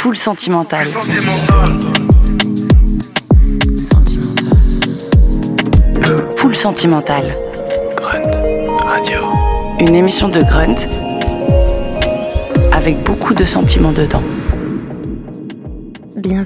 Full sentimental. Full sentimental. Grunt Radio. Une émission de Grunt avec beaucoup de sentiments dedans.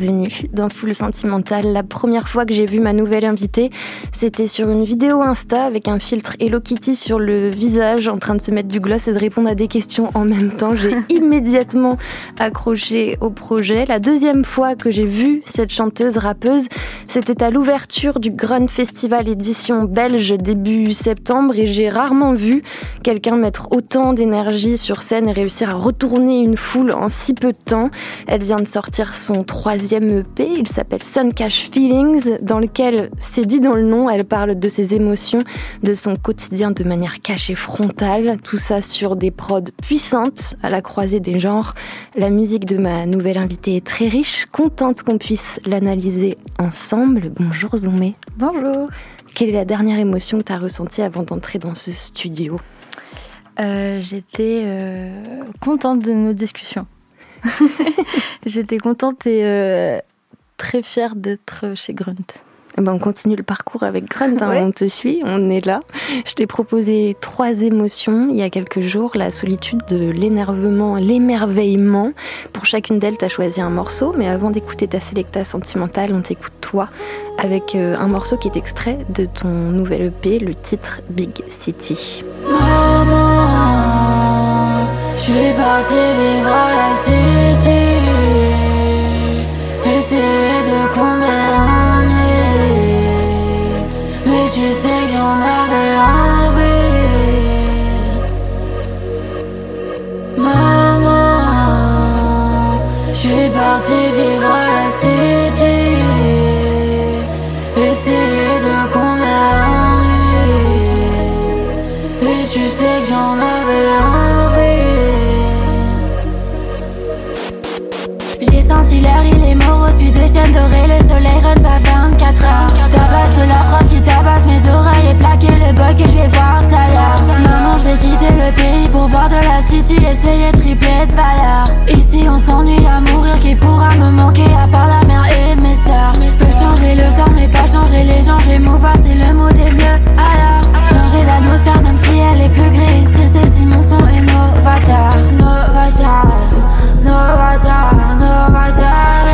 Bienvenue dans Full Sentimental. La première fois que j'ai vu ma nouvelle invitée, c'était sur une vidéo Insta avec un filtre Hello Kitty sur le visage en train de se mettre du gloss et de répondre à des questions en même temps. J'ai immédiatement accroché au projet. La deuxième fois que j'ai vu cette chanteuse rappeuse, c'était à l'ouverture du Grunt Festival édition belge début septembre et j'ai rarement vu quelqu'un mettre autant d'énergie sur scène et réussir à retourner une foule en si peu de temps. Elle vient de sortir son troisième EP, il s'appelle Sun Cash Feelings, dans lequel, c'est dit dans le nom, elle parle de ses émotions, de son quotidien de manière cachée frontale, tout ça sur des prods puissantes, à la croisée des genres. La musique de ma nouvelle invitée est très riche, contente qu'on puisse l'analyser ensemble. Bonjour Zomé. Bonjour. Quelle est la dernière émotion que tu as ressentie avant d'entrer dans ce studio? Euh, J'étais euh, contente de nos discussions. J'étais contente et euh, très fière d'être chez Grunt. Ben on continue le parcours avec Grunt, hein. Ouais. on te suit, on est là. Je t'ai proposé trois émotions il y a quelques jours, la solitude, l'énervement, l'émerveillement. Pour chacune d'elles, tu as choisi un morceau, mais avant d'écouter ta sélecta sentimentale, on t'écoute toi avec euh, un morceau qui est extrait de ton nouvel EP, le titre Big City. Maman, suis parti vivre à la city. Essayer de combler pour voir de la city, essayer de tripler de valeur. Ici, on s'ennuie à mourir, qui pourra me manquer à part la mère et mes sœurs. Je peux changer le temps, mais pas changer les gens, j'ai move, c'est le mot des mieux. Alors, changer l'atmosphère, même si elle est plus grise. Tester si mon son est. Novateur, novateur, novateur. Novateur,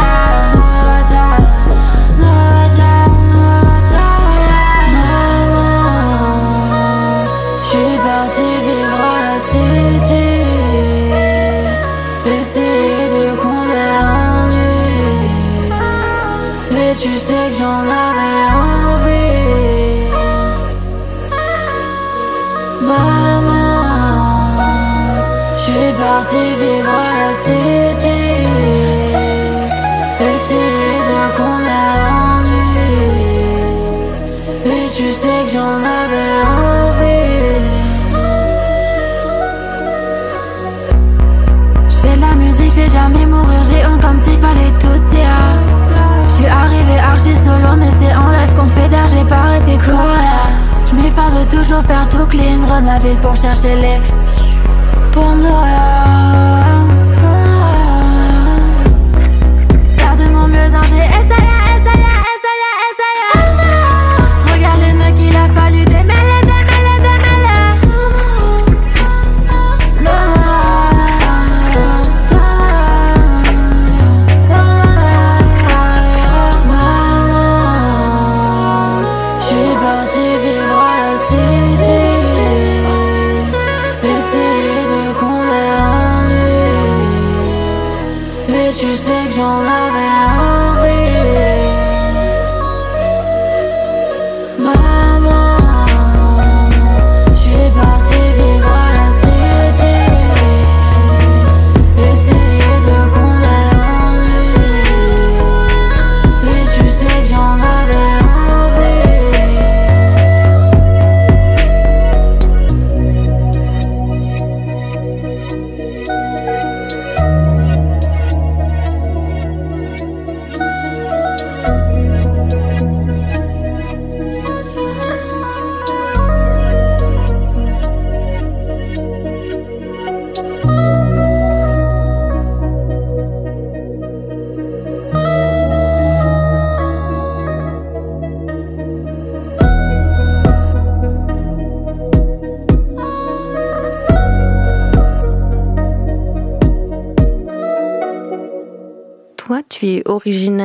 M'efforce de toujours faire tout clean, run la ville pour chercher les. Pour.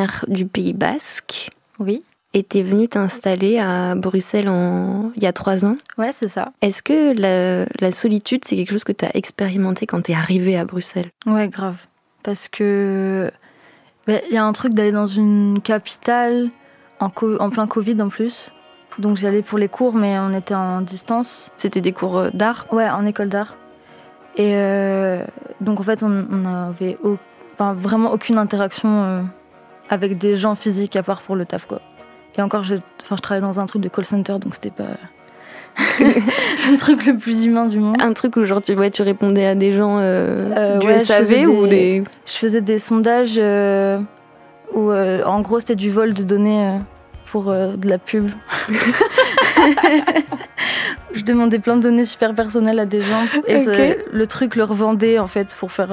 Originaire du Pays Basque Oui. et tu es venue t'installer à Bruxelles en... il y a trois ans. Ouais, c'est ça. Est-ce que la, la solitude, c'est quelque chose que tu as expérimenté quand tu es arrivée à Bruxelles? Ouais, grave. Parce que ben, il y a un truc d'aller dans une capitale en, co- en plein Covid en plus. Donc j'y allais pour les cours, mais on était en distance. C'était des cours euh, d'art? Ouais, en école d'art. Et euh, donc en fait, on on n'avait au- enfin, vraiment aucune interaction euh, avec des gens physiques à part pour le taf quoi. Et encore, je, enfin, je travaillais dans un truc de call center, donc c'était pas le truc le plus humain du monde. Un truc où genre tu, ouais, tu répondais à des gens euh, Euh, du ouais, SAV faisais ou des- des... Je faisais des sondages euh, où euh, en gros c'était du vol de données euh, pour de la pub. je demandais plein de données super personnelles à des gens et ça- Ok. le truc leur vendait en fait pour faire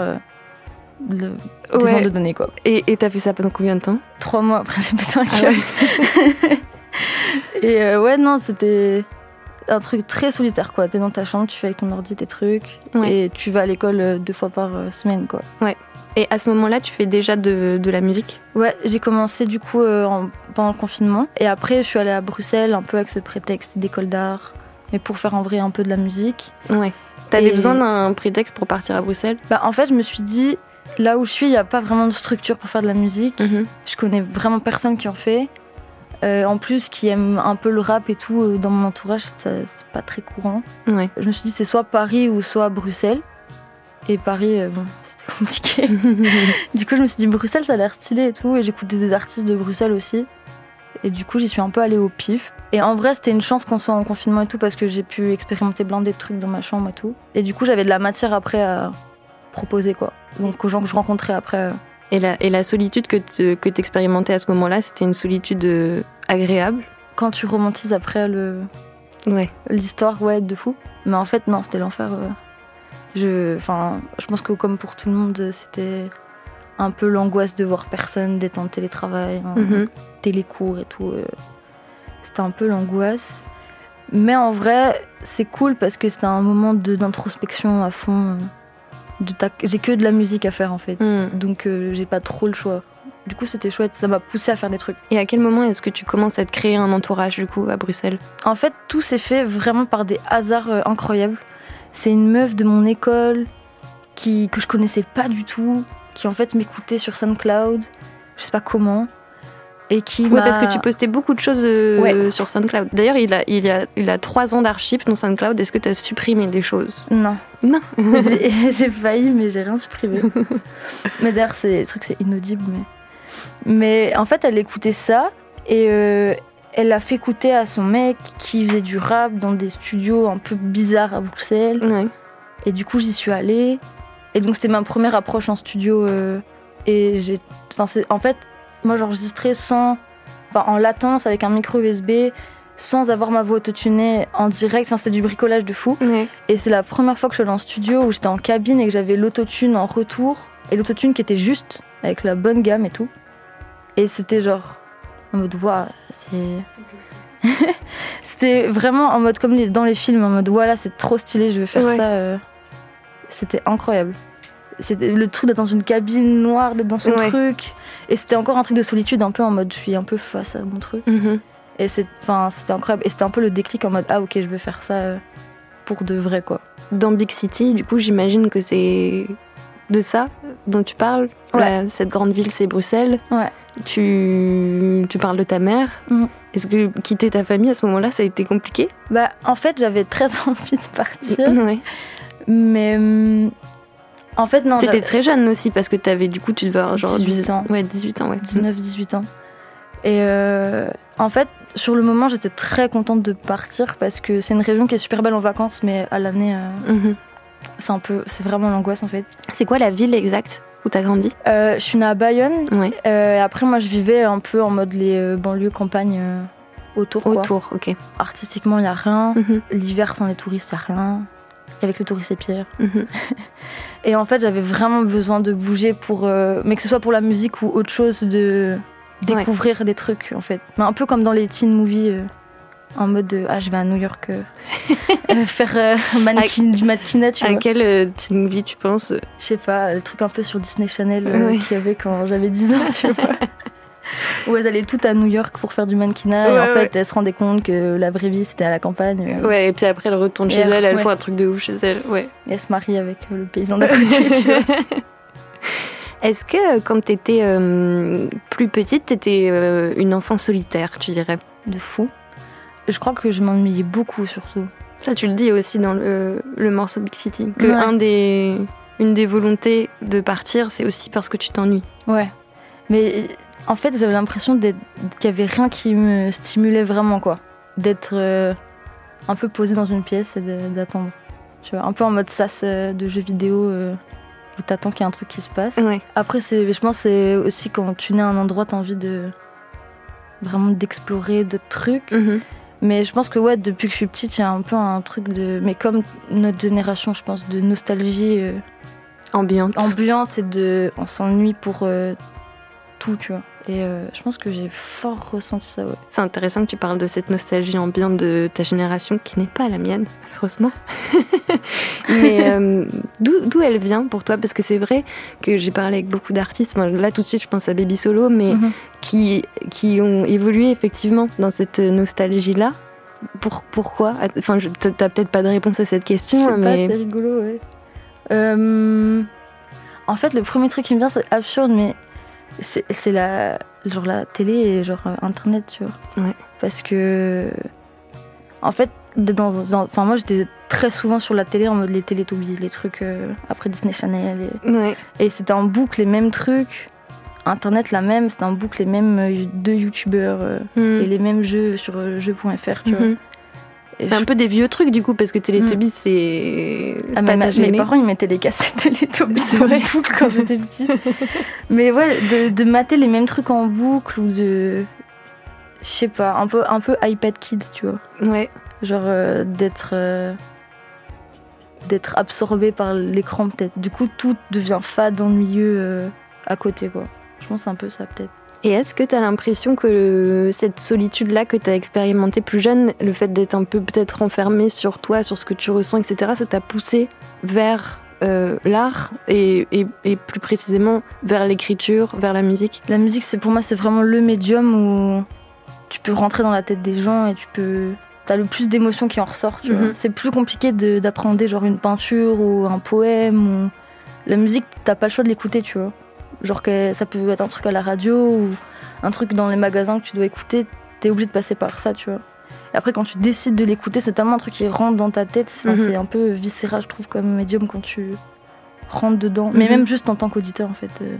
le, Ouais. de données quoi. Et t'as fait ça pendant combien de temps Trois mois après j'ai pété un Ah câble. et euh, ouais non c'était un truc très solitaire quoi. T'es dans ta chambre, tu fais avec ton ordi tes trucs Ouais. et tu vas à l'école euh, deux fois par euh, semaine quoi. Et à ce moment-là, tu fais déjà de, de la musique? Ouais, j'ai commencé du coup euh, en- pendant le confinement. Et après, je suis allée à Bruxelles un peu avec ce prétexte d'école d'art, mais pour faire en vrai un peu de la musique. Ouais. T'avais Et- besoin d'un prétexte pour partir à Bruxelles? Bah, en fait, je me suis dit, là où je suis, il n'y a pas vraiment de structure pour faire de la musique. Mhm. Je connais vraiment personne qui en fait. Euh, en plus, qui aime un peu le rap et tout, euh, dans mon entourage, c'est pas très courant. Ouais. Je me suis dit, c'est soit Paris ou soit Bruxelles. Et Paris, euh, bon, c'était compliqué. Du coup, je me suis dit, Bruxelles, ça a l'air stylé et tout. Et j'écoutais des artistes de Bruxelles aussi. Et du coup, j'y suis un peu allée au pif. Et en vrai, c'était une chance qu'on soit en confinement et tout parce que j'ai pu expérimenter plein de trucs dans ma chambre et tout. Et du coup, j'avais de la matière après à proposer, quoi. Donc, aux gens que je rencontrais après. euh, Et la, et la solitude que tu que expérimentais à ce moment-là, c'était une solitude euh, agréable? Quand tu romantises après le Ouais. l'histoire, ouais, de fou. Mais en fait, non, c'était l'enfer. euh. Je, enfin, je pense que comme pour tout le monde, c'était un peu l'angoisse de voir personne, d'être en télétravail. en- Mhm. télécours et tout. C'était un peu l'angoisse. Mais en vrai, c'est cool parce que c'était un moment de- d'introspection à fond. J'ai que de la musique à faire en fait. Mhm. Donc euh, j'ai pas trop le choix. Du coup, c'était chouette. Ça m'a poussé à faire des trucs. Et à quel moment est-ce que tu commences à te créer un entourage du coup à Bruxelles? En fait, tout s'est fait vraiment par des hasards euh, incroyables. C'est une meuf de mon école qui, que je connaissais pas du tout, qui en fait m'écoutait sur SoundCloud, je sais pas comment, et qui parce que tu postais beaucoup de choses euh, Ouais. sur SoundCloud. D'ailleurs, il a, il, a, il a trois ans d'archives dans SoundCloud. Est-ce que tu as supprimé des choses? Non. Non. J'ai failli, mais j'ai rien supprimé. mais d'ailleurs, c'est des trucs, c'est inaudible. Mais... mais en fait, elle écoutait ça et euh, elle l'a fait écouter à son mec qui faisait du rap dans des studios un peu bizarres à Bruxelles. Ouais. Et du coup, j'y suis allée. Et donc, c'était ma première approche en studio. euh, et j'ai. Enfin, en fait, moi, j'enregistrais sans. Enfin, en latence avec un micro USB, sans avoir ma voix autotunée en direct. Enfin, c'était du bricolage de fou. Et c'est la première fois que je suis allée en studio où j'étais en cabine et que j'avais l'autotune en retour. Et l'autotune qui était juste, avec la bonne gamme et tout. Et c'était genre. En mode, waouh, c'est. c'était vraiment en mode comme dans les films, en mode, voilà, c'est trop stylé, je veux faire Ouais. ça. euh. C'était incroyable. C'était le truc d'être dans une cabine noire, d'être dans son Ouais. truc. Et c'était encore un truc de solitude, un peu en mode, je suis un peu face à mon truc. Mhm. Et c'est- enfin, c'était incroyable. Et c'était un peu le déclic en mode, ah ok, je veux faire ça euh, pour de vrai, quoi. Dans Big City, du coup, j'imagine que c'est de ça dont tu parles. Ouais. La- cette grande ville, c'est Bruxelles. Ouais. Tu, tu parles de ta mère. Mhm. Est-ce que quitter ta famille à ce moment-là, ça a été compliqué? Bah, en fait, j'avais très envie de partir, Ouais. mais hum, en fait, non, T'étais très jeune aussi parce que t'avais du coup, tu devais avoir genre 18 ans. Ouais, 18 ans, ouais. 19-18 ans. Et euh, en fait, sur le moment, j'étais très contente de partir parce que c'est une région qui est super belle en vacances, mais à l'année, euh, Mhm. c'est un peu, c'est vraiment l'angoisse en fait. C'est quoi la ville exacte où t'as grandi? Euh, je suis née à Bayonne. Ouais. et après, moi, je vivais un peu en mode les banlieues campagnes euh, autour. Quoi. Autour, ok. Artistiquement, il y a rien. Mhm. L'hiver, sans les touristes, il y a rien. Et avec c'est pire. Mhm. Et en fait, j'avais vraiment besoin de bouger pour, euh, mais que ce soit pour la musique ou autre chose, de découvrir des trucs en fait. Mais un peu comme dans les teen movies, euh, En mode de, ah, je vais à New York euh, euh, faire euh, mannequin, du mannequinat, tu À vois. quel euh, teen movie tu penses? Je sais pas, le truc un peu sur Disney Channel euh, Ouais. qu'il y avait quand j'avais 10 ans, tu vois. Où elles allaient toutes à New York pour faire du mannequinat et Ouais, en fait elles se rendaient compte que la vraie vie c'était à la campagne. euh, Ouais, et puis après, elle retourne Et chez elle, elle ouais. fait un truc de ouf chez elle. Ouais. Et elles se marient avec euh, le paysan d'à côté, tu vois. Est-ce que euh, quand t'étais euh, plus petite, t'étais euh, une enfant solitaire, tu dirais? De fou. Je crois que je m'ennuyais beaucoup surtout. Ça, tu le dis aussi dans le, le morceau Big City. Que Ouais. un des, une des volontés de partir, c'est aussi parce que tu t'ennuies. Ouais. Mais en fait, j'avais l'impression qu'il y avait rien qui me stimulait vraiment, quoi. D'être euh, un peu posée dans une pièce et d'attendre. Tu vois, un peu en mode sas euh, de jeu vidéo euh, où t'attends qu'il y ait un truc qui se passe. Ouais. Après, je pense que c'est aussi quand tu nais à un endroit, t'as envie de vraiment d'explorer d'autres trucs. Mhm. Mais je pense que ouais, depuis que je suis petite, il y a un peu un truc de. Mais comme notre génération, je pense, de nostalgie euh, Ambiante. ambiante et de. On s'ennuie pour tout, tu vois. Et euh, je pense que j'ai fort ressenti ça, ouais. C'est intéressant que tu parles de cette nostalgie ambiante de ta génération qui n'est pas la mienne, malheureusement. Mais euh, d'où elle vient pour toi? Parce que c'est vrai que j'ai parlé avec beaucoup d'artistes. Enfin, là, tout de suite, je pense à Baby Solo, mais Mhm. qui, qui ont évolué effectivement dans cette nostalgie-là. Pour, pourquoi? Enfin, t'as peut-être pas de réponse à cette Je question, sais mais pas, c'est rigolo, ouais. Euh, en fait, le premier truc qui me vient, c'est absurde, mais c'est la, genre la télé et genre euh, Internet, tu vois. Ouais. Parce que, en fait, dans, dans- enfin moi j'étais très souvent sur la télé en mode les Télétobies, les trucs euh, après Disney Channel, et, ouais. et c'était en boucle les mêmes trucs. Internet la même, c'était en boucle les mêmes euh, deux youtubeurs euh, Mhm. et les mêmes jeux sur jeux.fr, tu vois. Mhm. Et C'est je un peu des vieux trucs du coup, parce que Teletubbies, c'est. Ah, pas ma- mes parents ils mettaient les cassettes Teletubbies en boucle quand j'étais petite. mais ouais, de, de mater les mêmes trucs en boucle ou de. Je sais pas, un peu, un peu iPad Kid, tu vois. Ouais. Genre euh, d'être. euh, d'être absorbé par l'écran peut-être. Du coup, tout devient fade, ennuyeux euh, à côté, quoi. Je pense un peu ça, peut-être. Et est-ce que tu as l'impression que cette solitude-là que tu as expérimentée plus jeune, le fait d'être un peu peut-être renfermé sur toi, sur ce que tu ressens, etc., ça t'a poussé vers euh, l'art et, et- et plus précisément vers l'écriture, vers la musique? La musique, c'est pour moi, c'est vraiment le médium où tu peux rentrer dans la tête des gens et tu peux. T'as le plus d'émotions qui en ressortent. Mhm. C'est plus compliqué de- d'appréhender genre une peinture ou un poème ou la musique. T'as pas le choix de l'écouter, tu vois. Genre que ça peut être un truc à la radio ou un truc dans les magasins que tu dois écouter. T'es obligé de passer par ça, tu vois. Et après, quand tu décides de l'écouter, c'est tellement un truc qui rentre dans ta tête. Enfin, Mhm. C'est un peu viscéral, je trouve, comme médium quand tu rentres dedans. Mais Mhm. même juste en tant qu'auditeur, en fait. euh,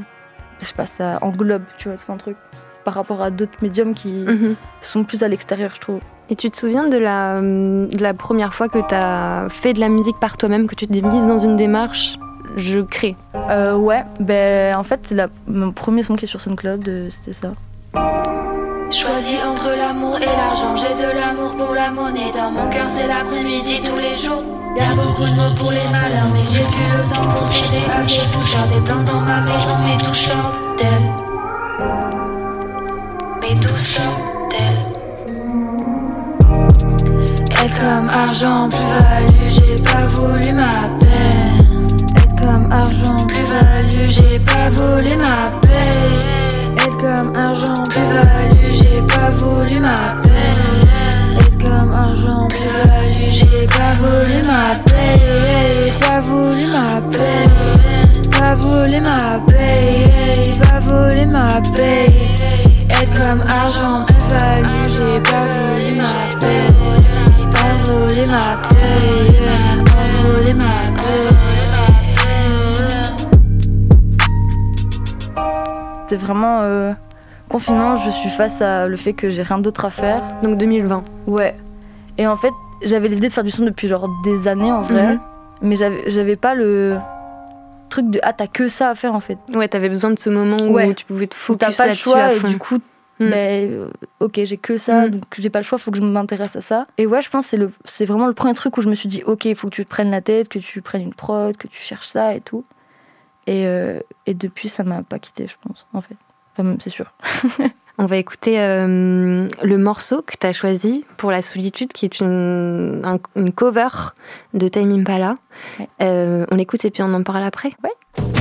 je sais pas, ça englobe, tu vois, tout un truc. Par rapport à d'autres médiums qui Mhm. sont plus à l'extérieur, je trouve. Et tu te souviens de la, de la première fois que tu as fait de la musique par toi-même, que tu t'es mise dans une démarche? Je crée Euh, ouais, ben en fait, c'est la- mon premier son qui est sur SoundCloud, euh, c'était ça. Choisis entre l'amour et l'argent, j'ai de l'amour pour la monnaie. Dans mon cœur, c'est l'après-midi tous les jours. Y'a beaucoup de mots pour les malheurs, mais j'ai plus le temps pour céder à ces douceurs. Des plans dans ma maison, mais tout sort d'elle. Mais tout sort d'elle. Est-ce comme argent, plus-value, j'ai pas voulu ma peine. Est-ce comme argent, plus-value, j'ai pas volé ma paix. Est-ce comme argent, plus-value, j'ai pas voulu ma peine. Est-ce comme argent, plus-value, j'ai pas volé ma paix. Pas voulu ma paix. Pas volé ma paix. Pas volé ma paix. Être comme argent, plus-value, j'ai pas voulu ma paix. Envoler ma paix. Envoler ma paix. C'est vraiment euh, confinement, je suis face à le fait que j'ai rien d'autre à faire. Donc 2020. Ouais. Et en fait, j'avais l'idée de faire du son depuis genre des années en vrai, Mhm. mais j'avais pas le truc de ah t'as que ça à faire en fait. Ouais, t'avais besoin de ce moment où tu pouvais te focus t'as pas le choix et du coup Mm. ben, euh, ok j'ai que ça Mm. donc j'ai pas le choix faut que je m'intéresse à ça et ouais je pense que c'est le c'est vraiment le premier truc où je me suis dit ok il faut que tu te prennes la tête que tu prennes une prod que tu cherches ça et tout et, euh, et depuis ça m'a pas quitté je pense en fait enfin même c'est sûr On va écouter euh, le morceau que tu as choisi pour La Solitude, qui est une, un- une cover de Time Impala. Ouais. Euh, on l'écoute et puis on en parle après. Ouais.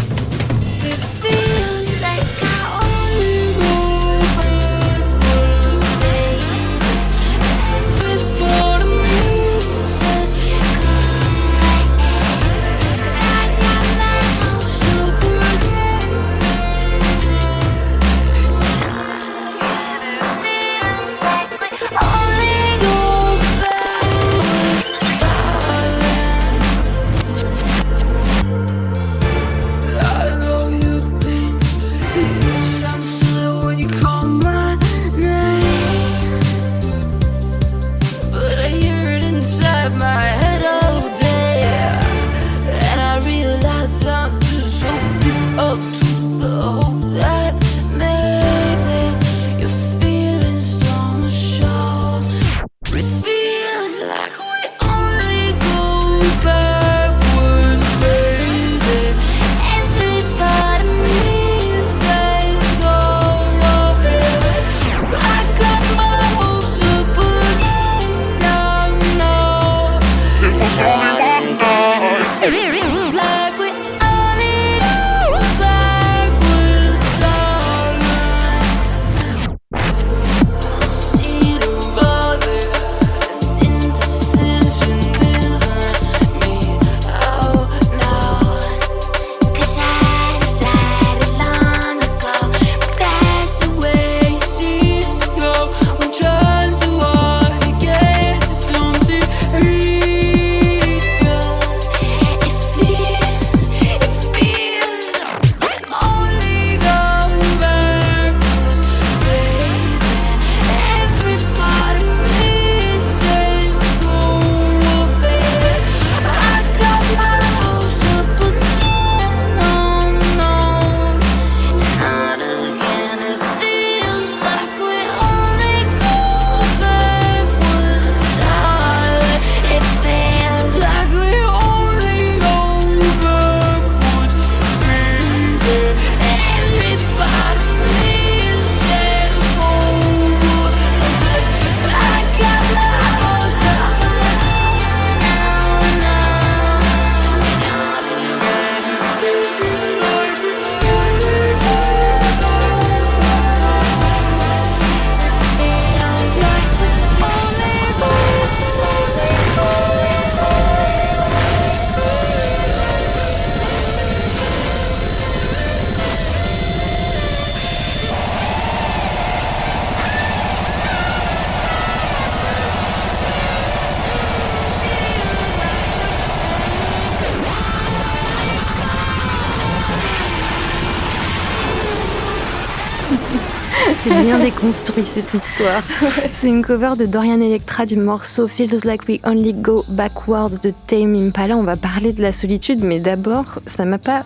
C'est bien déconstruit cette histoire. C'est une cover de Dorian Electra du morceau Feels Like We Only Go Backwards de Tame Impala. On va parler de la solitude, mais d'abord, ça m'a pas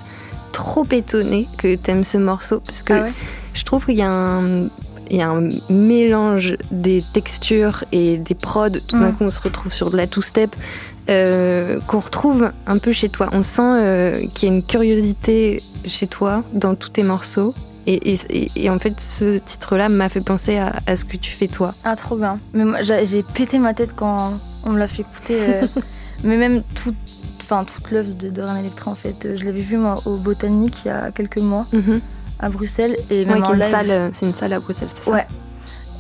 trop étonné que t'aimes ce morceau parce que Ah ouais je trouve qu'il y a un il y a un mélange des textures et des prods. Tout d'un Mm. coup, on se retrouve sur de la two-step euh, qu'on retrouve un peu chez toi. On sent euh, qu'il y a une curiosité chez toi dans tous tes morceaux. Et, et- et- et en fait, ce titre-là m'a fait penser à, à ce que tu fais toi. Ah, trop bien. Mais moi, j'ai pété ma tête quand on me l'a fait écouter. euh, mais même tout, enfin, toute l'œuvre de Dorian Electra, en fait. euh, Je l'avais vu, moi, au Botanique il y a quelques mois, à Bruxelles. Et même en live- euh, c'est une salle à Bruxelles, c'est ça Ouais.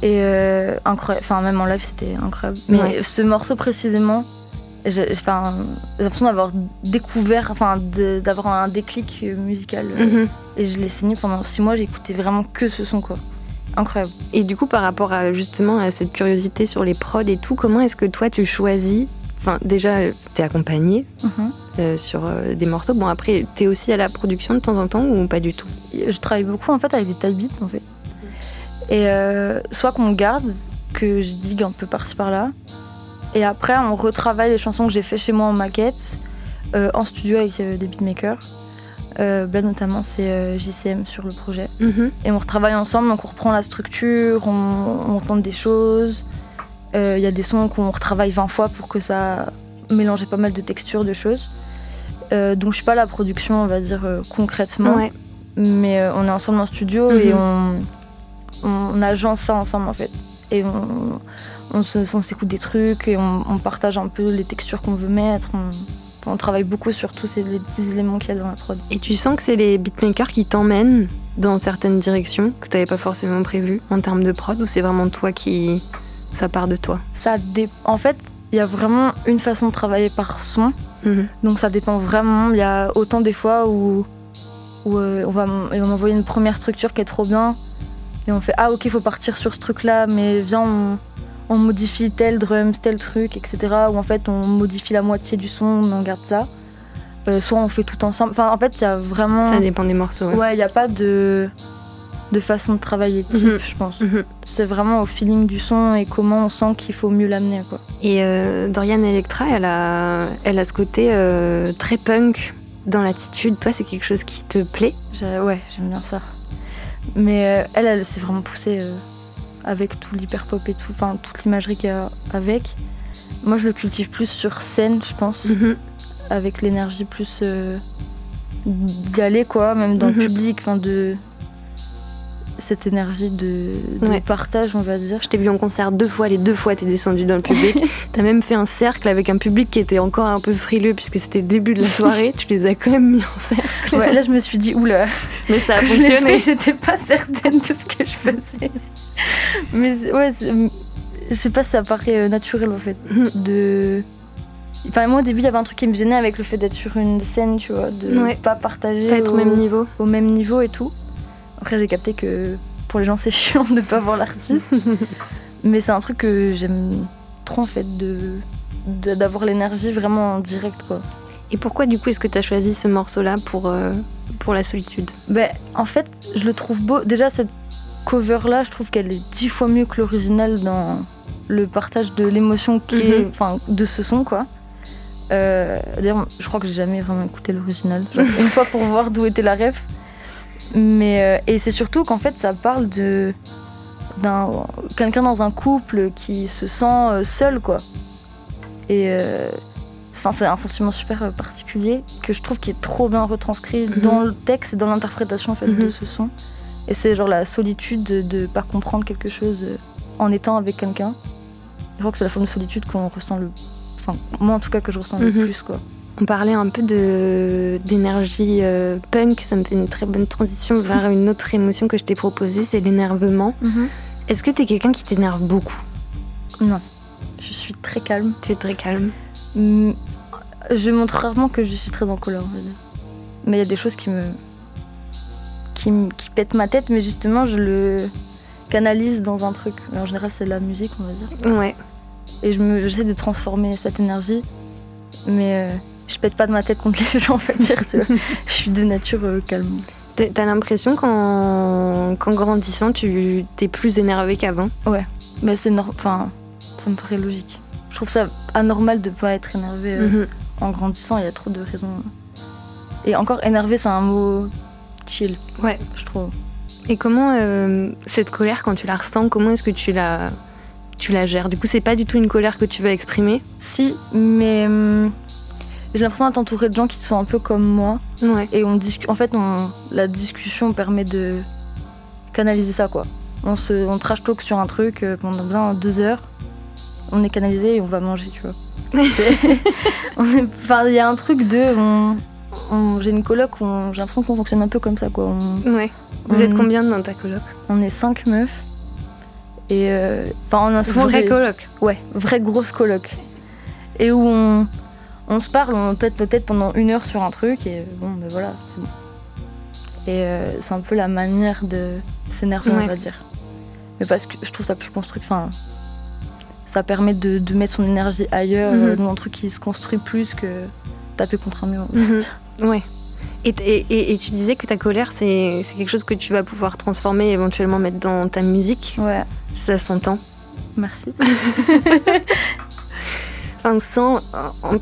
Et euh, incroyable. Enfin, même en live, c'était incroyable. Mais Ouais. ce morceau précisément, j'ai l'impression d'avoir découvert, enfin, d'avoir un déclic musical. euh, Mhm. Et je l'ai saigné pendant six mois, j'écoutais vraiment que ce son, quoi. Incroyable. Et du coup, par rapport à justement à cette curiosité sur les prods et tout, comment est-ce que toi tu choisis Enfin, déjà, t'es accompagné Mhm. euh, sur euh, des morceaux. Bon, après, t'es aussi à la production de temps en temps ou pas du tout? Je travaille beaucoup en fait avec des type beats en fait. Et euh, soit qu'on garde, que je digue un peu par-ci par-là, et après on retravaille les chansons que j'ai fait chez moi en maquette, euh, en studio avec euh, des beatmakers. Euh, là notamment c'est euh, JCM sur le projet. Mhm. Et on retravaille ensemble, donc on reprend la structure, on, on tente des choses. Il y a des sons qu'on retravaille 20 fois pour que ça mélange pas mal de textures, de choses. Donc je suis pas la production, on va dire, concrètement Ouais. mais on est ensemble en studio et Mhm. on, on, on agence ça ensemble en fait. Et on, on se- on s'écoute des trucs et on, on partage un peu les textures qu'on veut mettre. On, on travaille beaucoup sur tous ces les petits éléments qu'il y a dans la prod. Et tu sens que c'est les beatmakers qui t'emmènent dans certaines directions que tu n'avais pas forcément prévues en termes de prod ou c'est vraiment toi qui. ça part de toi? Ça dé- En fait, il y a vraiment une façon de travailler par son. Mhm. Donc ça dépend vraiment. Il y a autant des fois où, où euh, on va m- on m'envoie une première structure qui est trop bien et on fait ah ok faut partir sur ce truc là mais viens on, on modifie tel drums tel truc etc. Ou en fait on modifie la moitié du son mais on garde ça. Euh, soit on fait tout ensemble. Enfin en fait il y a vraiment Ça dépend des morceaux. ouais. ouais il n'y a pas de de façon de travailler type Mhm. je pense. Mhm. C'est vraiment au feeling du son et comment on sent qu'il faut mieux l'amener quoi. Et euh, Dorian Electra, elle a, elle a ce côté euh, très punk dans l'attitude. Toi, c'est quelque chose qui te plaît? Ouais, j'aime bien ça. Mais euh, elle, elle s'est vraiment poussée avec tout l'hyper pop et tout, enfin toute l'imagerie qu'il y a avec. Moi, je le cultive plus sur scène, je pense, Mhm. avec l'énergie plus euh, d'y aller, quoi, même dans Mhm. le public, enfin de cette énergie de, de Ouais. partage, on va dire. Je t'ai vu en concert deux fois, les deux fois t'es descendu dans le public. T'as même fait un cercle avec un public qui était encore un peu frileux puisque c'était début de la soirée. tu les as quand même mis en cercle. Ouais, là, je me suis dit, oula, Mais ça a Quand fonctionné. J'étais pas certaine de ce que je faisais. Mais ouais, je sais pas ça paraît euh, naturel en fait. Mhm. De. Enfin, moi au début, il y avait un truc qui me gênait avec le fait d'être sur une scène, tu vois, de Ouais. pas partager Pas être au même niveau. au même niveau et tout. Après, j'ai capté que pour les gens, c'est chiant de pas voir l'artiste. Mais c'est un truc que j'aime trop en fait, de d'avoir l'énergie vraiment en direct quoi. Et pourquoi du coup est-ce que t'as choisi ce morceau-là pour, euh, pour la solitude? Ben, en fait, je le trouve beau. Déjà, cette cover-là, je trouve qu'elle est dix fois mieux que l'original dans le partage de l'émotion qui est, Mhm. enfin, de ce son, quoi. Euh, D'ailleurs, je crois que j'ai jamais vraiment écouté l'original. Une fois pour voir d'où était la ref. Mais euh, et c'est surtout qu'en fait, ça parle de d'un quelqu'un dans un couple qui se sent euh, seul, quoi. Et euh, c'est un sentiment super euh, particulier que je trouve qui est trop bien retranscrit Mhm. dans le texte et dans l'interprétation en fait, de Mhm. ce son. Et c'est genre la solitude de, de pas comprendre quelque chose en étant avec quelqu'un. Je crois que c'est la forme de solitude qu'on ressent le. Enfin, moi en tout cas que je ressens le Mhm. plus quoi. On parlait un peu de d'énergie euh, punk, ça me fait une très bonne transition vers une autre émotion que je t'ai proposée, c'est l'énervement. Est-ce que t'es quelqu'un qui t'énerve beaucoup? Non. Je suis très calme. Tu es très calme. Mm, Je montre rarement que je suis très en colère, on va dire. Mais il y a des choses qui me. Qui, me- qui pètent ma tête, mais justement, je le canalise dans un truc. Mais en général, c'est de la musique, on va dire. Ouais. Et je me- j'essaie de transformer cette énergie, mais euh, je pète pas de ma tête contre les gens, va dire. tu vois. je suis de nature euh, calme. T'as l'impression qu'en qu'en grandissant, tu t'es plus énervé qu'avant? Mais c'est normal. Enfin, ça me paraît logique. Je trouve ça anormal de pas être énervé euh, Mhm. en grandissant. Il y a trop de raisons. Et encore, énervé, c'est un mot chill, Ouais. je trouve. Et comment euh, cette colère, quand tu la ressens, comment est-ce que tu la, tu la gères? Du coup, c'est pas du tout une colère que tu veux exprimer? Si, mais hum, j'ai l'impression d'être entourée de gens qui sont un peu comme moi. Ouais. Et on discute. En fait, on, la discussion permet de canaliser ça, quoi. On se, on trash talk sur un truc euh, pendant bien deux heures. On est canalisé et on va manger, tu vois. C'est- on est- Enfin, il y a un truc de. on- on- j'ai une coloc, où j'ai l'impression qu'on fonctionne un peu comme ça, quoi. Ouais. Vous êtes combien dans ta coloc? On est cinq meufs. Et. euh, Enfin, on a souvent. Vraie des- coloc? Ouais, vraie grosse coloc. Et où on, on se parle, on pète nos têtes pendant une heure sur un truc et bon, ben voilà, c'est bon. Et euh, c'est un peu la manière de s'énerver, Ouais. on va dire. Mais parce que je trouve ça plus construit. Enfin, ça permet de, de mettre son énergie ailleurs, Mhm. euh, dans un truc qui se construit plus que taper contre un mur. Mhm. Ouais. Et, et, tu disais que ta colère, c'est quelque chose que tu vas pouvoir transformer et éventuellement mettre dans ta musique. Ouais, Ça s'entend. merci. Enfin, on sent en-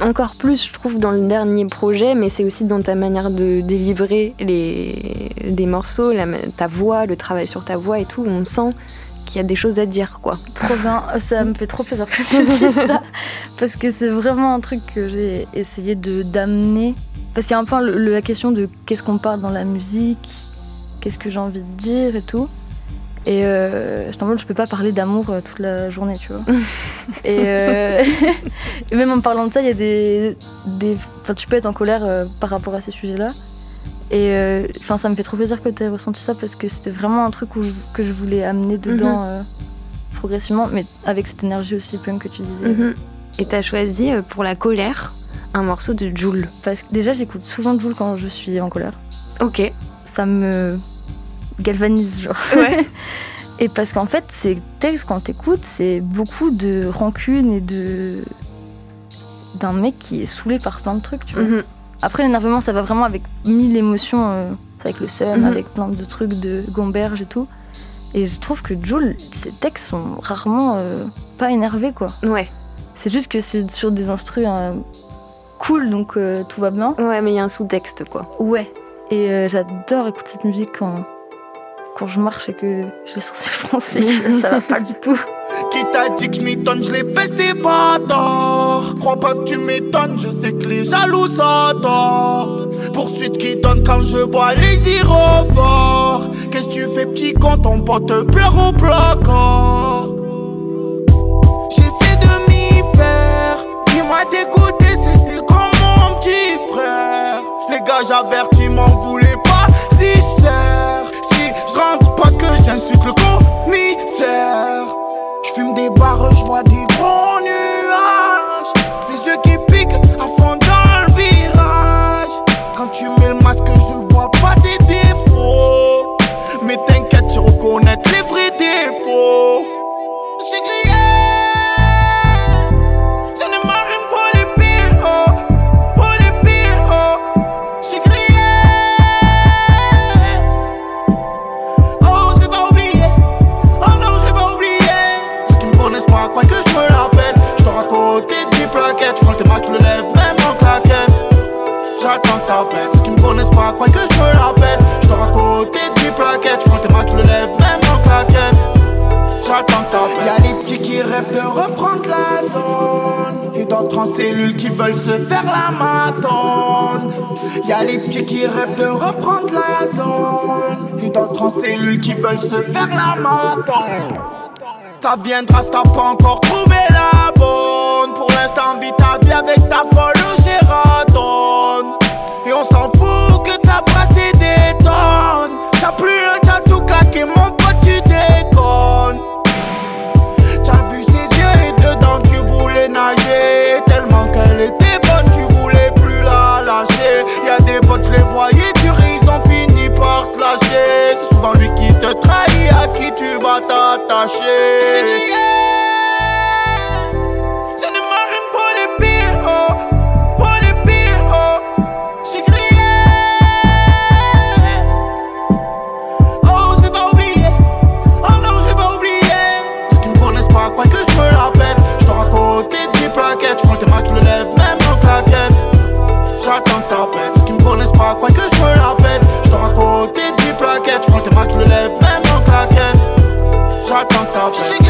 encore plus, je trouve, dans le dernier projet, mais c'est aussi dans ta manière de délivrer les, des morceaux, la ta voix, le travail sur ta voix et tout. On sent qu'il y a des choses à dire, quoi. Trop bien, Euh, ça me fait trop plaisir que tu dises ça. Parce que c'est vraiment un truc que j'ai essayé de d'amener. Parce qu'il y a le- la question de qu'est-ce qu'on parle dans la musique, qu'est-ce que j'ai envie de dire et tout. Et euh, mode, je peux pas parler d'amour euh, toute la journée, tu vois. et, euh, et même en parlant de ça, il y a des. des enfin, tu peux être en colère euh, par rapport à ces sujets-là. Et enfin, ça me fait trop plaisir que tu aies ressenti ça parce que c'était vraiment un truc où je- que je voulais amener dedans euh, progressivement, mais avec cette énergie aussi punk que tu disais. Mhm. Et t'as choisi euh, pour la colère un morceau de Joule. Parce que déjà, j'écoute souvent Jules quand je suis en colère. Ok. Ça me galvanise, genre. Ouais. Et parce qu'en fait, ces textes, quand t'écoutes, c'est beaucoup de rancune et de. d'un mec qui est saoulé par plein de trucs, tu vois. Mhm. Après, l'énervement, ça va vraiment avec mille émotions, euh, avec le seum, Mhm. avec plein de trucs de gomberge et tout. Et je trouve que Jules, ses textes sont rarement euh, pas énervés, quoi. Ouais. C'est juste que c'est sur des instrus euh, cool, donc euh, tout va bien. Ouais, mais il y a un sous-texte, quoi. Ouais. Et j'adore écouter cette musique quand, quand je marche et que j'ai les sourcils que ça va pas du tout. Qui t'a dit que je m'étonne, je l'ai fait, c'est pas tort. Crois pas que tu m'étonnes, je sais que les jaloux s'entendent. Poursuite qui donne quand je vois les gyrophares. Qu'est-ce que tu fais, petit, quand ton pote te pleure au placard? J'essaie de m'y faire. M'a dégoûté, c'était comme mon petit frère. Les gars, j'avertis, m'en voulez pas je. Si je parce que j'insulte le commissaire. Je fume des barres, je des de reprendre la zone. Et d'autres en cellule qui veulent se faire la matone. Y'a les petits qui rêvent de reprendre la zone. Et d'autres en cellule qui veulent se faire la matone. Ça viendra si t'as pas encore trouvé la bonne. Pour l'instant, vis ta avec ta folle Gératon. Et on s'en fout que t'as brassé des tonnes. T'as plus potes, je les voyais durer, ils ont fini par se lâcher. C'est souvent lui qui te trahit, à qui tu vas t'attacher. Pas croient que je me la pète. Je dors à côté des plaquettes. Tu prends tes mains, tu le lèves, même en claquette. J'attends que ça pète.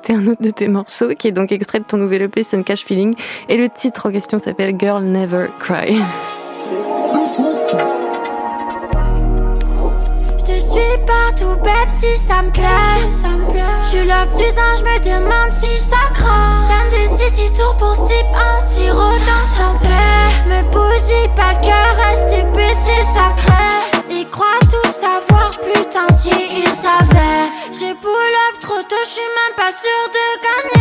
Écouter un autre de tes morceaux qui est donc extrait de ton nouvel EP Sun Cash Feeling. Et le titre en question s'appelle Girl Never Cry. Partout, bête, si ça me plaît. Je suis l'œuvre du singe, me demande si ça craint. Sunday City Tour pour sip un sirop dans son paix. Me bousille pas cœur, rester baissé, sacré. Ils croient tout savoir, putain, si ils savaient. Suis même pas sûr de gagner.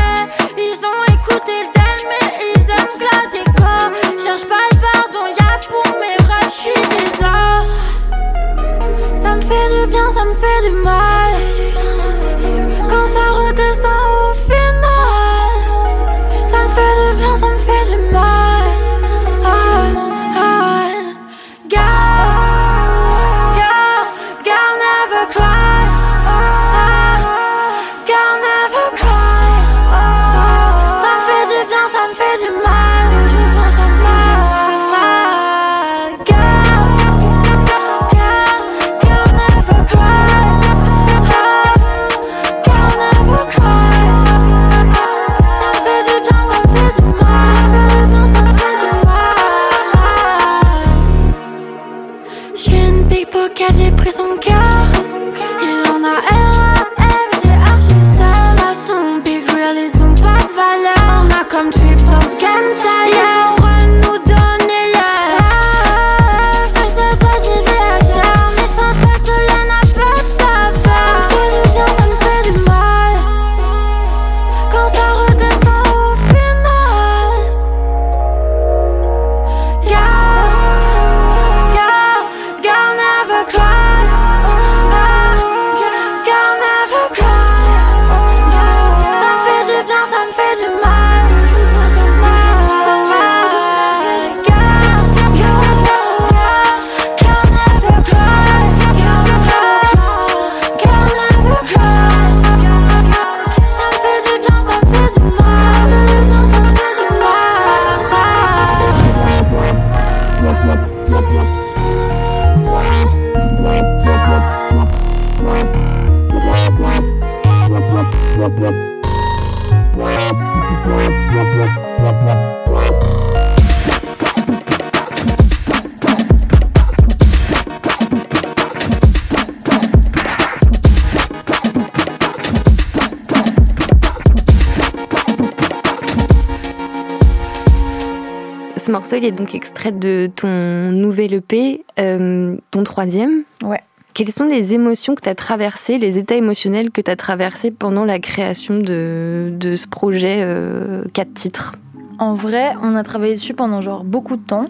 Il est donc extrait de ton nouvel EP, euh, ton troisième. Ouais. Quelles sont les émotions que tu as traversées, les états émotionnels que tu as traversés pendant la création de, de ce projet euh, quatre titres? En vrai, on a travaillé dessus pendant genre beaucoup de temps,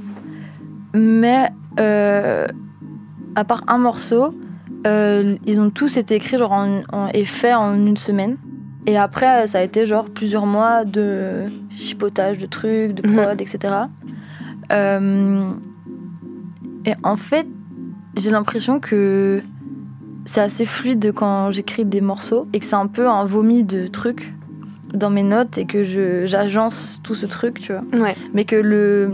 mais euh, à part un morceau, euh, ils ont tous été écrits genre en, en- et faits en une semaine. Et après, ça a été genre plusieurs mois de chipotage de trucs, de prod, etc. Euh, et en fait, j'ai l'impression que c'est assez fluide quand j'écris des morceaux et que c'est un peu un vomi de trucs dans mes notes et que j'agence tout ce truc, tu vois. Ouais. Mais que le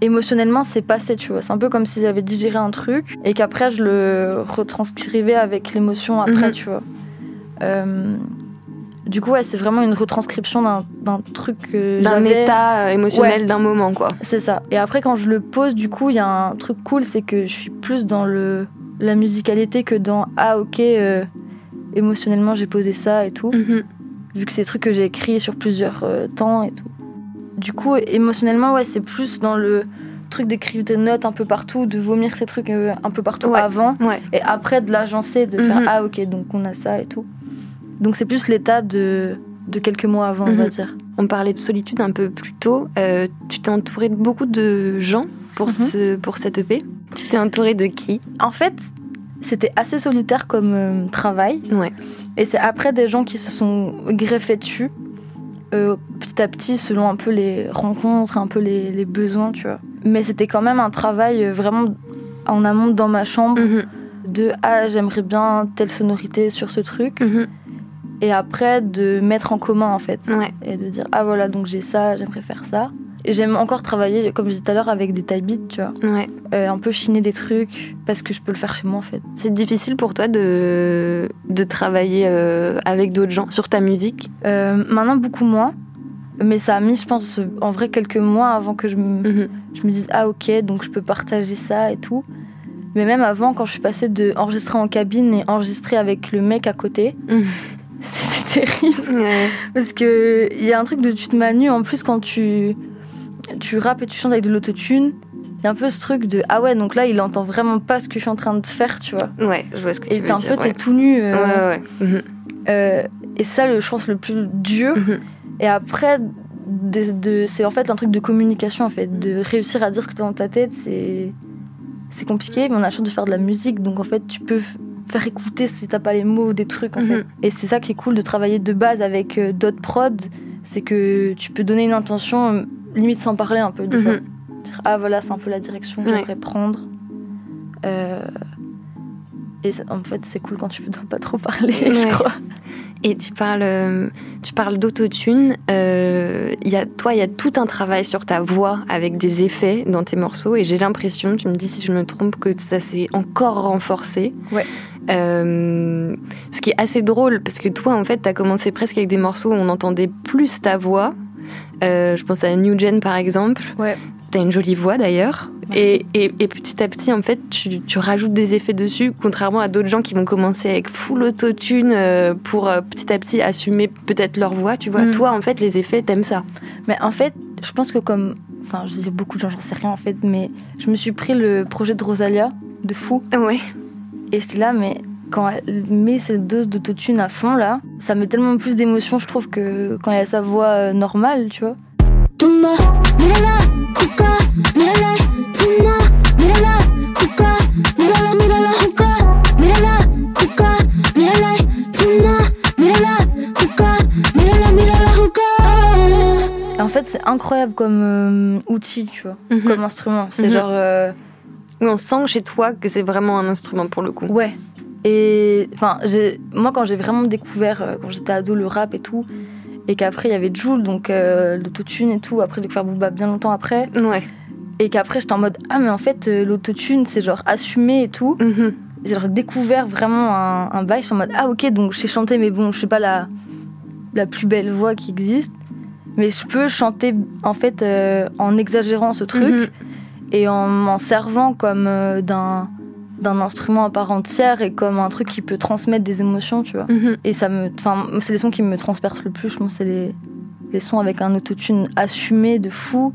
émotionnellement c'est passé, tu vois. C'est un peu comme si j'avais digéré un truc et qu'après je le retranscrivais avec l'émotion après, Mhm. tu vois. Euh, du coup, ouais, c'est vraiment une retranscription d'un d'un truc D'un état euh, émotionnel Ouais. d'un moment, quoi. C'est ça. Et après, quand je le pose, du coup, il y a un truc cool, c'est que je suis plus dans le la musicalité que dans ah ok, euh, émotionnellement j'ai posé ça et tout Mhm. vu que c'est des trucs que j'ai écrits sur plusieurs euh, temps et tout. Du coup, émotionnellement, ouais, c'est plus dans le truc d'écrire des notes un peu partout, de vomir ces trucs un peu partout Ouais. avant, Ouais. et après de l'agencer, de faire Mhm. ah ok, donc on a ça et tout. Donc c'est plus l'état de, de quelques mois avant, on va Mhm. dire. On parlait de solitude un peu plus tôt. Euh, tu t'es entouré de beaucoup de gens pour, Mhm. ce, pour cette EP. Tu t'es entouré de qui? En fait, c'était assez solitaire comme euh, travail. Ouais. Et c'est après des gens qui se sont greffés dessus, euh, petit à petit, selon un peu les rencontres, un peu les, les besoins, tu vois. Mais c'était quand même un travail vraiment en amont dans ma chambre Mhm. de ah j'aimerais bien telle sonorité sur ce truc. Et après de mettre en commun en fait Ouais. et de dire ah voilà donc j'ai ça j'aimerais faire ça et j'aime encore travailler comme je disais tout à l'heure avec des taille beats tu vois Ouais. Euh, un peu chiner des trucs parce que je peux le faire chez moi en fait C'est difficile pour toi de, de travailler euh, avec d'autres gens sur ta musique? Euh, maintenant beaucoup moins mais ça a mis je pense en vrai quelques mois avant que je me, Mhm. je me dise ah ok donc je peux partager ça et tout mais même avant quand je suis passée de enregistrer en cabine et enregistrer avec le mec à côté Mhm. c'était terrible Ouais. Parce que il y a un truc de tu te manues en plus quand tu tu rappes et tu chantes avec de l'autotune. Il y a un peu ce truc de ah ouais donc là il entend vraiment pas ce que je suis en train de faire tu vois. Ouais, je vois ce que tu Et veux t'es un peu t'es ouais. tout nu. euh, Ouais, ouais. Mhm. euh, et ça le je pense le plus dur. Mhm. Et après de, de- c'est en fait un truc de communication en fait de réussir à dire ce que t'as dans ta tête c'est c'est compliqué mais on a la chance de faire de la musique donc en fait tu peux faire écouter si t'as pas les mots des trucs en Mhm. fait et c'est ça qui est cool de travailler de base avec euh, d'autres prods c'est que tu peux donner une intention euh, limite sans parler un peu des Mhm. fois. dire ah voilà c'est un peu la direction que Ouais. j'aimerais prendre Euh, et en fait c'est cool quand tu dois pas trop parler je crois Et tu parles, tu parles d'autotune. Euh, il y a, toi, il y a tout un travail sur ta voix avec des effets dans tes morceaux. Et j'ai l'impression, tu me dis si je me trompe, que ça s'est encore renforcé. Ouais. Euh, ce qui est assez drôle, parce que toi, en fait, tu as commencé presque avec des morceaux où on entendait plus ta voix. Euh, je pense à New Gen par exemple. Ouais. T'as une jolie voix d'ailleurs. Et, et- et petit à petit, en fait, tu, tu rajoutes des effets dessus, contrairement à d'autres gens qui vont commencer avec full autotune euh, pour euh, petit à petit assumer peut-être leur voix. Tu vois, Mm. toi, en fait, les effets, t'aimes ça. Mais en fait, je pense que comme. Enfin, je dis beaucoup de gens, j'en sais rien en fait, mais je me suis pris le projet de Rosalia, de fou, Ouais. Et j'étais là, mais quand elle met cette dose d'autotune à fond là, ça met tellement plus d'émotion, je trouve, que quand il y a sa voix euh, normale, tu vois. En fait, c'est incroyable comme euh, outil, tu vois, Mhm. comme instrument. C'est Mhm. genre. euh, Oui, on sent chez toi que c'est vraiment un instrument pour le coup. Ouais. Et enfin, moi, quand j'ai vraiment découvert, euh, quand j'étais ado, le rap et tout, et qu'après il y avait Joule, donc euh, l'autotune et tout, après j'ai découvert Booba bien longtemps après, Ouais. et qu'après j'étais en mode Ah, mais en fait, euh, l'autotune c'est genre assumé et tout. Mhm. Et J'ai genre découvert vraiment un, un bail, je suis en mode Ah, ok, donc je sais chanter, mais bon, je suis pas la, la plus belle voix qui existe, mais je peux chanter en fait euh, en exagérant ce truc Mhm. Et en m'en servant comme euh, d'un d'un instrument à part entière et comme un truc qui peut transmettre des émotions, tu vois. Mhm. Et ça me, enfin, c'est les sons qui me transpercent le plus. Je pense c'est les, les sons avec un autotune assumé de fou.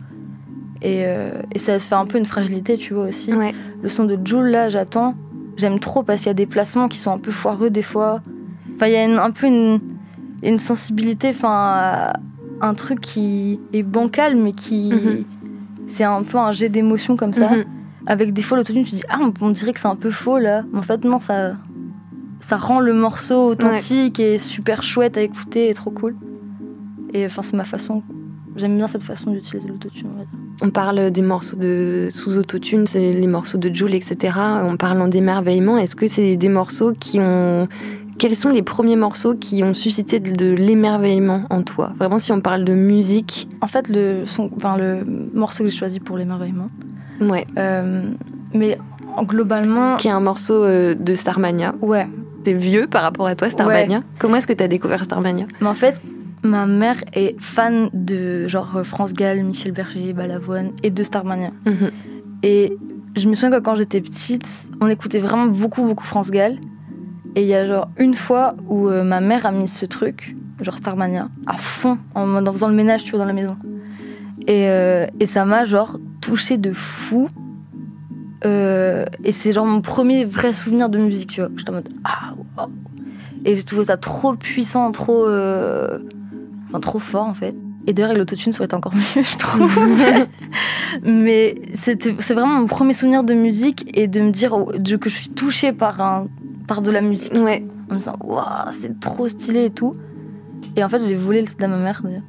Et, euh, et ça se fait un peu une fragilité, tu vois aussi. Ouais. Le son de Joule là, j'attends. J'aime trop parce qu'il y a des placements qui sont un peu foireux des fois. Enfin, il y a une- un peu une, une sensibilité, enfin, un truc qui est bancal, mais qui. Mhm. C'est un peu un jet d'émotion comme ça Mhm. avec des fois l'autotune tu dis ah on, on dirait que c'est un peu faux là mais en fait non ça ça rend le morceau authentique et super chouette à écouter et trop cool et enfin c'est ma façon j'aime bien cette façon d'utiliser l'autotune on va dire. On parle des morceaux de sous autotune, c'est les morceaux de Joule, etc. En parlant d'émerveillement, est-ce que c'est des morceaux qui ont quels sont les premiers morceaux qui ont suscité de, de l'émerveillement en toi? Vraiment, si on parle de musique, en fait le son enfin le morceau que j'ai choisi pour l'émerveillement ouais, euh, mais en- globalement qui est un morceau euh, de Starmania. ouais C'est vieux par rapport à toi, Starmania. Comment est-ce que tu as découvert Starmania? Mais en fait ma mère est fan de genre France Gall Michel Berger Balavoine et de Starmania Mhm. Et je me souviens que quand j'étais petite, on écoutait vraiment beaucoup, beaucoup France Gall. Et il y a genre une fois où euh, ma mère a mis ce truc, genre Starmania, à fond, en, faisant le ménage, tu vois, dans la maison. Et, euh, et ça m'a genre touché de fou. Euh, et c'est genre mon premier vrai souvenir de musique, tu vois. J'étais en mode ah, wow. Et j'ai trouvé ça trop puissant, trop. enfin, trop fort en fait. Et d'ailleurs, avec l'autotune, ça aurait été encore mieux, je trouve. Mais c'est vraiment mon premier souvenir de musique et de me dire oh, que je suis touchée par, un, par de la musique. Ouais. En me disant, waouh, c'est trop stylé et tout. Et en fait, j'ai volé le CD à ma mère, d'ailleurs.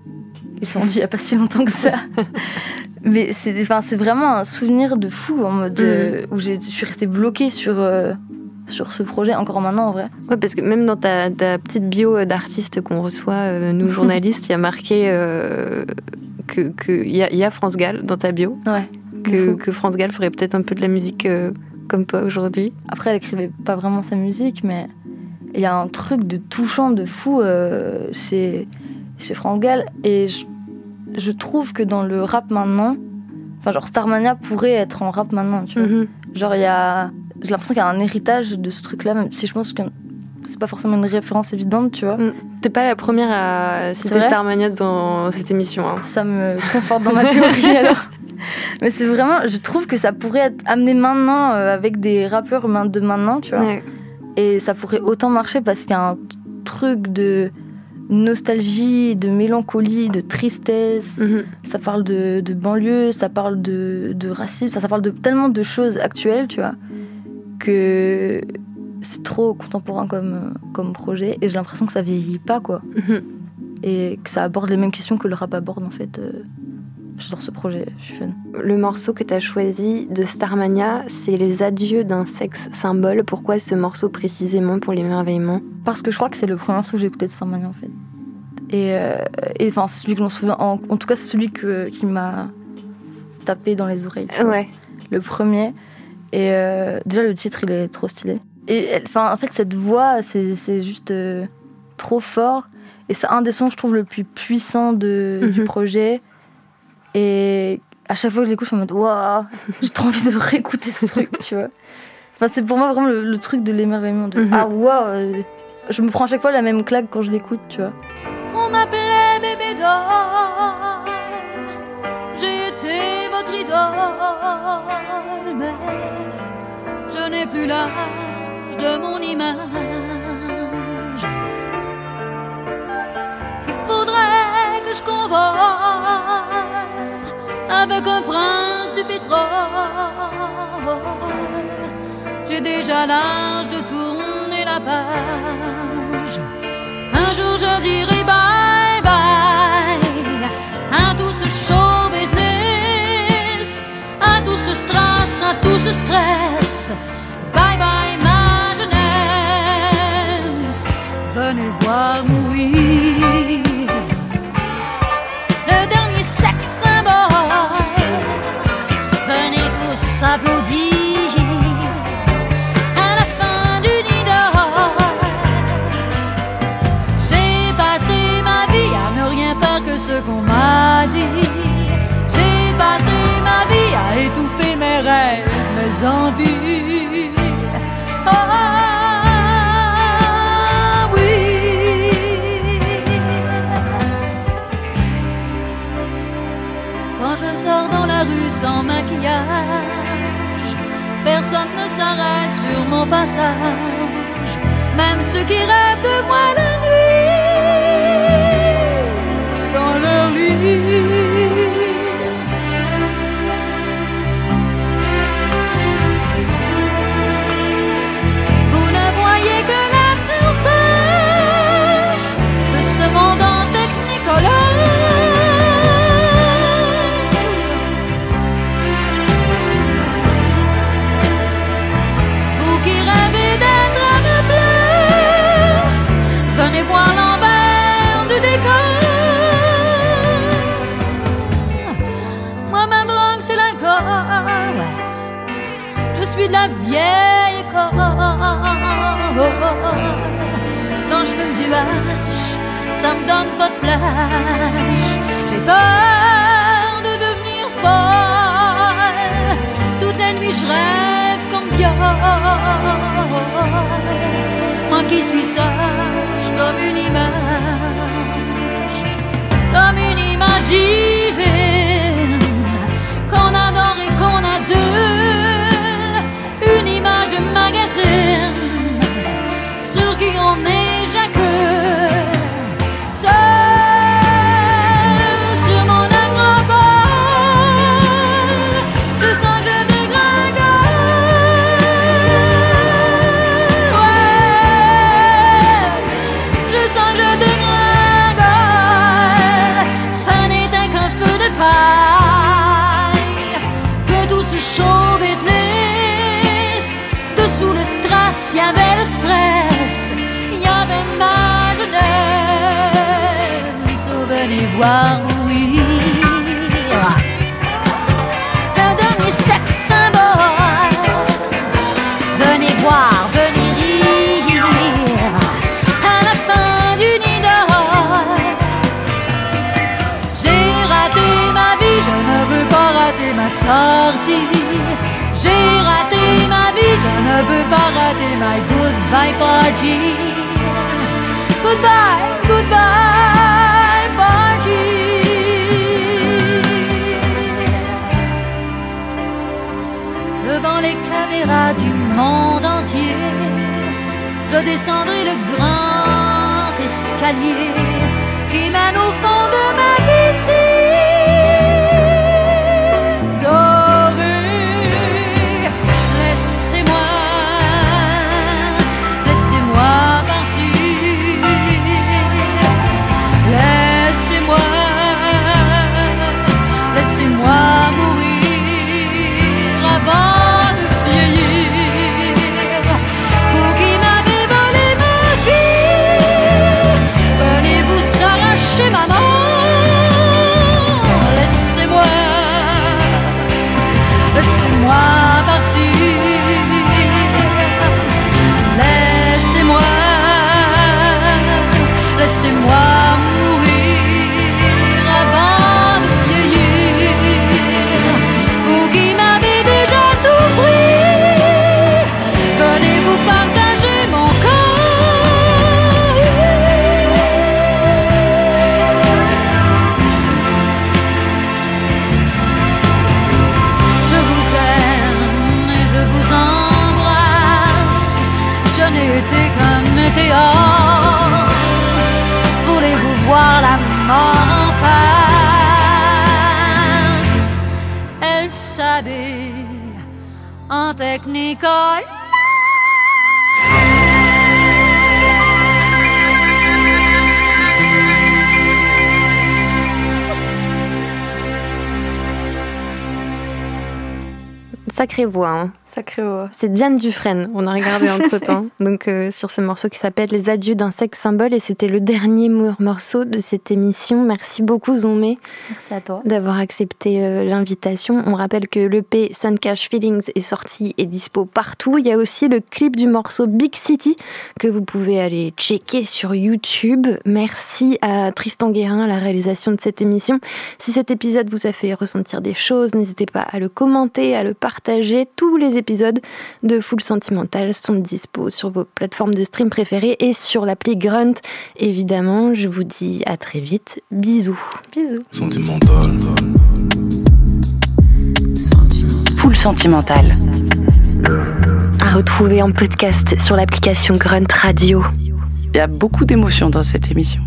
Il y a pas si longtemps que ça. Mais c'est enfin, vraiment un souvenir de fou, en mode euh, où j'ai- je suis restée bloquée sur, euh, sur ce projet, encore maintenant en vrai. Ouais, parce que même dans ta, ta petite bio d'artiste qu'on reçoit, euh, nous journalistes, il y a marqué euh, que qu'il y, a- il y a France Gall dans ta bio, Ouais. que, France Gall ferait peut-être un peu de la musique euh, comme toi aujourd'hui. Après, elle écrivait pas vraiment sa musique, mais il y a un truc de touchant, de fou euh, chez, chez Franck Gall. Et je, je trouve que dans le rap maintenant, enfin, genre Starmania pourrait être en rap maintenant, tu vois. Mhm. Genre, il y a. J'ai l'impression qu'il y a un héritage de ce truc-là, même si je pense que c'est pas forcément une référence évidente, tu vois. T'es pas la première à citer Starmania dans cette émission. hein. Ça me conforte dans ma théorie alors. Mais c'est vraiment, je trouve que ça pourrait être amené maintenant euh, avec des rappeurs de maintenant, tu vois. Ouais. Et ça pourrait autant marcher parce qu'il y a un truc de nostalgie, de mélancolie, de tristesse. Mhm. Ça parle de, de banlieue, ça parle de, de racisme, ça, ça parle de tellement de choses actuelles, tu vois, que c'est trop contemporain comme, comme projet. Et j'ai l'impression que ça vieillit pas, quoi. Mhm. Et que ça aborde les mêmes questions que le rap aborde, en fait. euh. J'adore ce projet, je suis fan. Le morceau que tu as choisi de Starmania, c'est Les adieux d'un sexe symbole. Pourquoi ce morceau précisément pour l'émerveillement? Parce que je crois que c'est le premier morceau que j'ai écouté de Starmania en fait. Et, euh, et enfin, c'est celui que je m'en souviens. En, en tout cas, c'est celui que, qui m'a tapé dans les oreilles. Ouais. Le premier. Et euh, déjà, le titre, il est trop stylé. Et enfin, en fait, cette voix, c'est juste euh, trop fort. Et c'est un des sons, je trouve, le plus puissant de, du Mhm. projet. Et à chaque fois que je l'écoute, je suis en mode waouh, j'ai trop envie de réécouter ce truc, tu vois. Enfin, c'est pour moi vraiment le, le truc de l'émerveillement. De Mhm. ah waouh, euh, je me prends à chaque fois la même claque quand je l'écoute, tu vois. On m'appelait bébé doll. J'ai été votre idole, mais je n'ai plus l'âge de mon image. Il faudrait que je convole avec un prince du pétrole. J'ai déjà l'âge de tourner la page. Un jour je dirai bye bye à tout ce show business, à tout ce stress, à tout ce stress. Bye bye ma jeunesse, venez voir mourir le dernier Venez tous applaudir à la fin d'une idole. J'ai passé ma vie à ne rien faire que ce qu'on m'a dit. J'ai passé ma vie à étouffer mes rêves, mes envies. Ah sans maquillage, personne ne s'arrête sur mon passage, même ceux qui rêvent de moi la nuit, dans leur lit. Ça me donne pas de flash. J'ai peur de devenir folle. Toute la nuit, je rêve comme viol. Moi qui suis sage comme une image, comme une image divine qu'on adore et qu'on adule, une image magazine voir mourir. Le dernier sexe symbole. Venez voir, venez rire. À la fin d'une idole. J'ai raté ma vie, je ne veux pas rater ma sortie. J'ai raté ma vie, je ne veux pas rater ma goodbye party. Goodbye, goodbye du monde entier, je descendrai le grand escalier qui mène au fond de ma piscine été qu'un météore. Voulez-vous voir la mort en face? Elle s'habille en technicole. Sacrée voix, hein Sacré. C'est Diane Dufresne, on a regardé entre temps, donc euh, sur ce morceau qui s'appelle Les adieux d'un sexe symbole, et c'était le dernier mor- morceau de cette émission. Merci beaucoup, Zomé, Merci à toi. d'avoir accepté euh, l'invitation. On rappelle que l'EP Suncash Feelings est sorti et dispo partout. Il y a aussi le clip du morceau Big City que vous pouvez aller checker sur YouTube. Merci à Tristan Guérin la réalisation de cette émission. Si cet épisode vous a fait ressentir des choses, n'hésitez pas à le commenter, à le partager. Tous les épisodes de Full Sentimental sont dispo sur vos plateformes de stream préférées et sur l'appli Grunt. Évidemment, je vous dis à très vite. Bisous. Bisous. Sentimental. Full sentimental. À retrouver en podcast sur l'application Grunt Radio. Il y a beaucoup d'émotions dans cette émission.